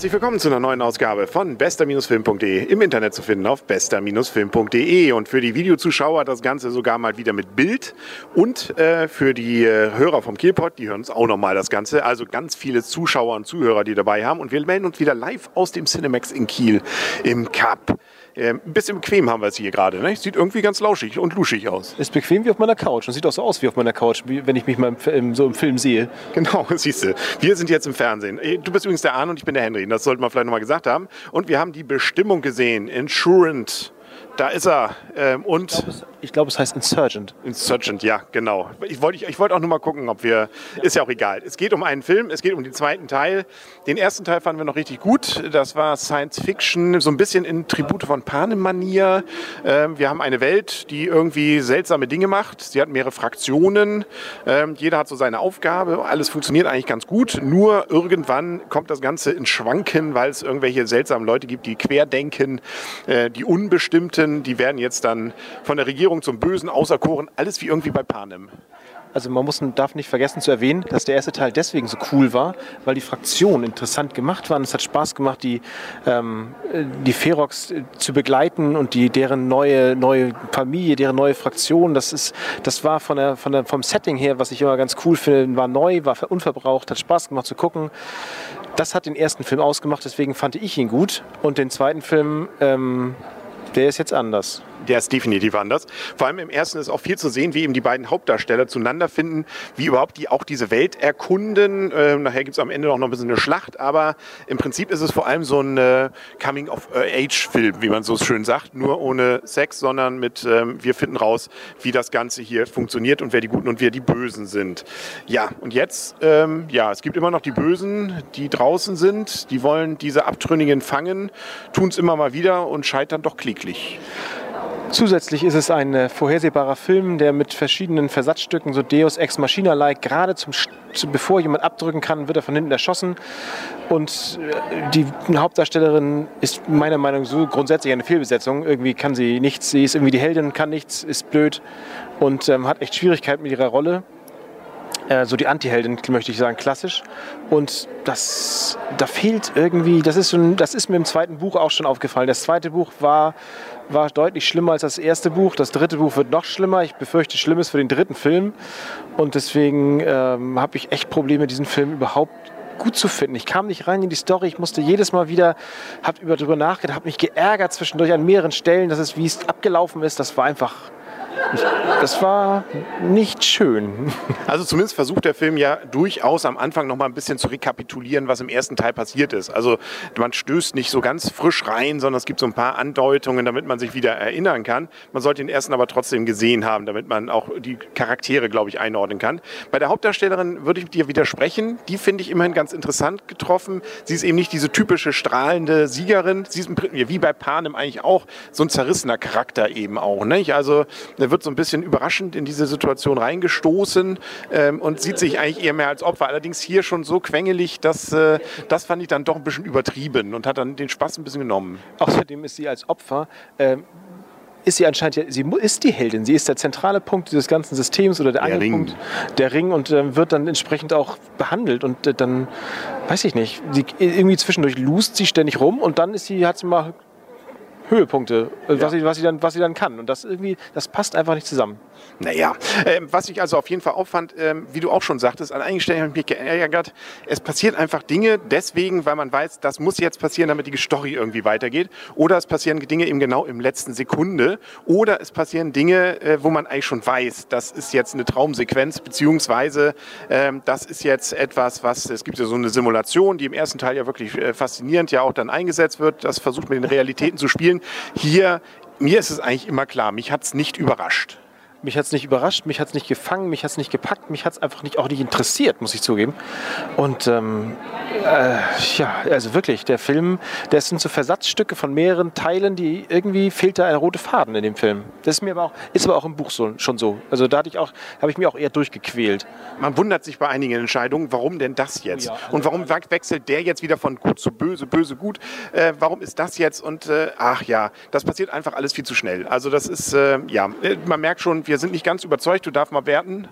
Herzlich willkommen zu einer neuen Ausgabe von bester-film.de. Im Internet zu finden auf bester-film.de. Und für die Videozuschauer das Ganze sogar mal wieder mit Bild. Und äh, für die äh, Hörer vom Kielpot, die hören uns auch nochmal das Ganze. Also ganz viele Zuschauer und Zuhörer, die dabei haben. Und wir melden uns wieder live aus dem Cinemax in Kiel im Cup. Ähm, ein bisschen bequem haben wir es hier gerade. Ne? Sieht irgendwie ganz lauschig und luschig aus. Ist bequem wie auf meiner Couch und sieht auch so aus wie auf meiner Couch, wie, wenn ich mich mal im, so im Film sehe. Genau, siehst du. Wir sind jetzt im Fernsehen. Äh, du bist übrigens der Arne und ich bin der Henry. Das sollte man vielleicht nochmal gesagt haben. Und wir haben die Bestimmung gesehen. Insurance. Da ist er. Ähm, und ich glaube, es, glaub, es, heißt Insurgent. Insurgent, ja, genau. Ich wollte ich wollt auch nur mal gucken, ob wir. Ja. Ist ja auch egal. Es geht um einen Film, es geht um den zweiten Teil. Den ersten Teil fanden wir noch richtig gut. Das war Science Fiction, so ein bisschen in Tribute von Panem-Manier. Ähm, wir haben eine Welt, die irgendwie seltsame Dinge macht. Sie hat mehrere Fraktionen. Ähm, jeder hat so seine Aufgabe. Alles funktioniert eigentlich ganz gut. Nur irgendwann kommt das Ganze in Schwanken, weil es irgendwelche seltsamen Leute gibt, die querdenken, äh, die Unbestimmten, die werden jetzt dann von der Regierung zum Bösen auserkoren. Alles wie irgendwie bei Panem. Also man muss, darf nicht vergessen zu erwähnen, dass der erste Teil deswegen so cool war, weil die Fraktionen interessant gemacht waren. Es hat Spaß gemacht, die, ähm, die Ferox äh, zu begleiten und die, deren neue, neue Familie, deren neue Fraktion. Das, ist, das war von der, von der, vom Setting her, was ich immer ganz cool finde, war neu, war unverbraucht, hat Spaß gemacht zu gucken. Das hat den ersten Film ausgemacht, deswegen fand ich ihn gut. Und den zweiten Film, ähm, der ist jetzt anders der ist definitiv anders. Vor allem im ersten ist auch viel zu sehen, wie eben die beiden Hauptdarsteller zueinander finden, wie überhaupt die auch diese Welt erkunden. Äh, nachher gibt es am Ende auch noch ein bisschen eine Schlacht, aber im Prinzip ist es vor allem so ein äh, Coming-of-Age-Film, wie man so schön sagt, nur ohne Sex, sondern mit ähm, wir finden raus, wie das Ganze hier funktioniert und wer die Guten und wer die Bösen sind. Ja, und jetzt, ähm, ja, es gibt immer noch die Bösen, die draußen sind, die wollen diese Abtrünnigen fangen, tun es immer mal wieder und scheitern doch kläglich. Zusätzlich ist es ein äh, vorhersehbarer Film, der mit verschiedenen Versatzstücken, so Deus Ex Machina-like, gerade zum, bevor jemand abdrücken kann, wird er von hinten erschossen. Und äh, die Hauptdarstellerin ist meiner Meinung nach so grundsätzlich eine Fehlbesetzung. Irgendwie kann sie nichts, sie ist irgendwie die Heldin, kann nichts, ist blöd und ähm, hat echt Schwierigkeiten mit ihrer Rolle äh, so die Anti-Heldin, möchte ich sagen, klassisch. Und das, da fehlt irgendwie, das ist, schon, das ist mir im zweiten Buch auch schon aufgefallen. Das zweite Buch war war deutlich schlimmer als das erste Buch. Das dritte Buch wird noch schlimmer. Ich befürchte Schlimmes für den dritten Film. Und deswegen ähm, habe ich echt Probleme, diesen Film überhaupt gut zu finden. Ich kam nicht rein in die Story. Ich musste jedes Mal wieder, habe darüber nachgedacht, habe mich geärgert zwischendurch an mehreren Stellen, dass es, wie es abgelaufen ist. Das war einfach das war nicht schön. Also zumindest versucht der Film ja durchaus am Anfang noch mal ein bisschen zu rekapitulieren, was im ersten Teil passiert ist. Also man stößt nicht so ganz frisch rein, sondern es gibt so ein paar Andeutungen, damit man sich wieder erinnern kann. Man sollte den ersten aber trotzdem gesehen haben, damit man auch die Charaktere, glaube ich, einordnen kann. Bei der Hauptdarstellerin würde ich dir widersprechen. Die finde ich immerhin ganz interessant getroffen. Sie ist eben nicht diese typische strahlende Siegerin. Sie ist wie bei Panem eigentlich auch so ein zerrissener Charakter eben auch. Nicht? Also er wird so ein bisschen überraschend in diese Situation reingestoßen ähm, und sieht sich eigentlich eher mehr als Opfer. Allerdings hier schon so quengelig, dass äh, das fand ich dann doch ein bisschen übertrieben und hat dann den Spaß ein bisschen genommen. Außerdem ist sie als Opfer ähm ist sie anscheinend ja, sie ist die Heldin, sie ist der zentrale Punkt dieses ganzen Systems oder der, der Angelpunkt, der Ring und äh, wird dann entsprechend auch behandelt und äh, dann, weiß ich nicht, sie, irgendwie zwischendurch lust sie ständig rum und dann ist sie, hat sie mal Höhepunkte, äh, ja. was, sie, was, sie dann, was sie dann kann. Und das irgendwie, das passt einfach nicht zusammen. Naja, ähm, was ich also auf jeden Fall auffand, ähm, wie du auch schon sagtest, an einigen Stellen habe ich mich geärgert. Es passieren einfach Dinge deswegen, weil man weiß, das muss jetzt passieren, damit die Story irgendwie weitergeht. Oder es passieren Dinge eben genau im letzten Sekunde. Oder es passieren Dinge, äh, wo man eigentlich schon weiß, das ist jetzt eine Traumsequenz, beziehungsweise ähm, das ist jetzt etwas, was, es gibt ja so eine Simulation, die im ersten Teil ja wirklich äh, faszinierend ja auch dann eingesetzt wird. Das versucht mit den Realitäten zu spielen. Hier, mir ist es eigentlich immer klar, mich hat es nicht überrascht. Mich hat es nicht überrascht, mich hat es nicht gefangen, mich hat es nicht gepackt, mich hat es einfach nicht, auch nicht interessiert, muss ich zugeben. Und ähm, äh, ja, also wirklich, der Film, das sind so Versatzstücke von mehreren Teilen, die irgendwie fehlt da ein roter Faden in dem Film. Das ist mir aber auch, ist aber auch im Buch so, schon so. Also da hatte ich auch, habe ich mir auch eher durchgequält. Man wundert sich bei einigen Entscheidungen, warum denn das jetzt? Ja, also und warum wechselt der jetzt wieder von gut zu böse, böse gut? Äh, warum ist das jetzt? Und äh, ach ja, das passiert einfach alles viel zu schnell. Also das ist, äh, ja, man merkt schon, wir sind nicht ganz überzeugt, du darfst mal werten.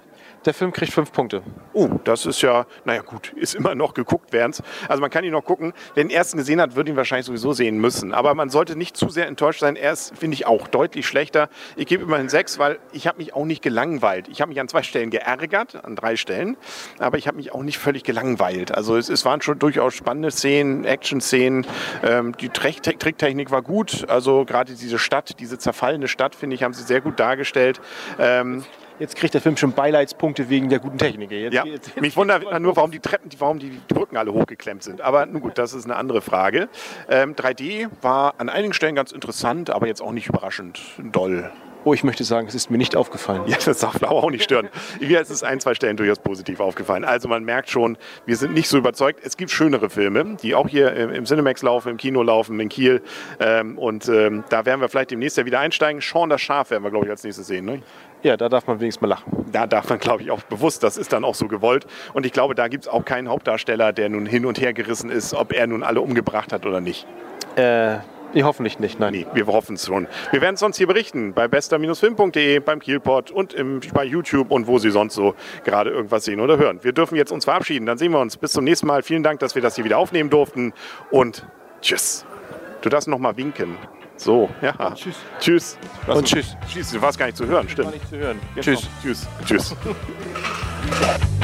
Der Film kriegt fünf Punkte. Oh, das ist ja, naja gut, ist immer noch geguckt werdens. Also man kann ihn noch gucken. Wer den ersten gesehen hat, wird ihn wahrscheinlich sowieso sehen müssen. Aber man sollte nicht zu sehr enttäuscht sein. Er ist, finde ich, auch deutlich schlechter. Ich gebe immerhin sechs, weil ich habe mich auch nicht gelangweilt. Ich habe mich an zwei Stellen geärgert, an drei Stellen. Aber ich habe mich auch nicht völlig gelangweilt. Also es, es waren schon durchaus spannende Szenen, Action-Szenen. Ähm, die Trick Tricktechnik war gut. Also gerade diese Stadt, diese zerfallene Stadt, finde ich, haben sie sehr gut dargestellt. Ähm, Jetzt kriegt der Film schon Beileidspunkte wegen der guten Technik. Jetzt, ja, jetzt, jetzt mich wundert nur, warum die Treppen, warum die Brücken alle hochgeklemmt sind. Aber nun gut, das ist eine andere Frage. Ähm, 3D war an einigen Stellen ganz interessant, aber jetzt auch nicht überraschend doll. Oh, ich möchte sagen, es ist mir nicht aufgefallen. Ja, das darf Blau auch nicht stören. Mir ist es ein, zwei Stellen durchaus positiv aufgefallen. Also man merkt schon, wir sind nicht so überzeugt. Es gibt schönere Filme, die auch hier im Cinemax laufen, im Kino laufen, in Kiel. Ähm, und ähm, da werden wir vielleicht demnächst ja wieder einsteigen. Sean das Schaf werden wir, glaube ich, als nächstes sehen. Ne? Ja, da darf man wenigstens mal lachen. Da darf man, glaube ich, auch bewusst, das ist dann auch so gewollt. Und ich glaube, da gibt es auch keinen Hauptdarsteller, der nun hin und her gerissen ist, ob er nun alle umgebracht hat oder nicht. Äh, hoffentlich nicht, nein. Nee, wir hoffen es schon. Wir werden es sonst hier berichten bei bester-film.de, beim Kielpot und im, bei YouTube und wo Sie sonst so gerade irgendwas sehen oder hören. Wir dürfen jetzt uns verabschieden. Dann sehen wir uns. Bis zum nächsten Mal. Vielen Dank, dass wir das hier wieder aufnehmen durften und tschüss. Du darfst noch mal winken. So, ja. Und tschüss. Tschüss. Und tschüss. Tschüss. Du warst gar nicht zu hören, stimmt. Nicht zu hören. Tschüss. Tschüss. Tschüss.